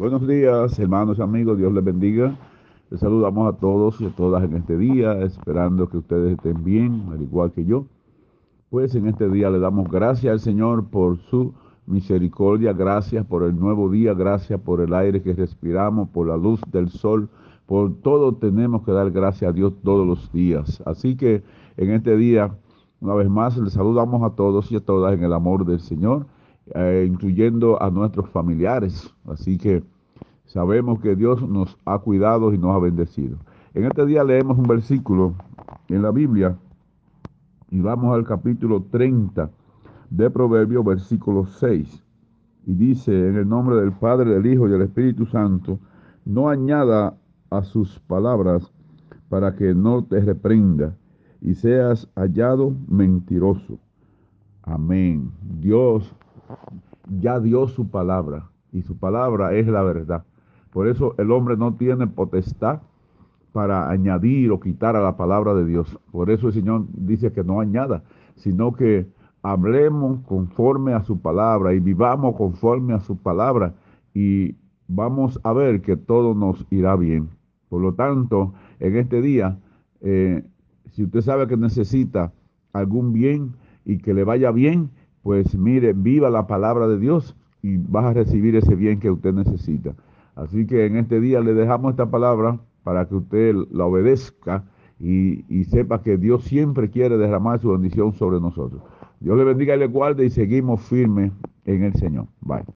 Buenos días, hermanos y amigos, Dios les bendiga. Les saludamos a todos y a todas en este día, esperando que ustedes estén bien, al igual que yo. Pues en este día le damos gracias al Señor por su misericordia, gracias por el nuevo día, gracias por el aire que respiramos, por la luz del sol, por todo tenemos que dar gracias a Dios todos los días. Así que en este día, una vez más, les saludamos a todos y a todas en el amor del Señor eh, incluyendo a nuestros familiares. Así que sabemos que Dios nos ha cuidado y nos ha bendecido. En este día leemos un versículo en la Biblia y vamos al capítulo 30 de Proverbios, versículo 6. Y dice, en el nombre del Padre, del Hijo y del Espíritu Santo, no añada a sus palabras para que no te reprenda y seas hallado mentiroso. Amén. Dios ya dio su palabra y su palabra es la verdad. Por eso el hombre no tiene potestad para añadir o quitar a la palabra de Dios. Por eso el Señor dice que no añada, sino que hablemos conforme a su palabra y vivamos conforme a su palabra y vamos a ver que todo nos irá bien. Por lo tanto, en este día, eh, si usted sabe que necesita algún bien y que le vaya bien, pues mire, viva la palabra de Dios y vas a recibir ese bien que usted necesita. Así que en este día le dejamos esta palabra para que usted la obedezca y, sepa que Dios siempre quiere derramar su bendición sobre nosotros. Dios le bendiga y le guarde y seguimos firmes en el Señor. Bye.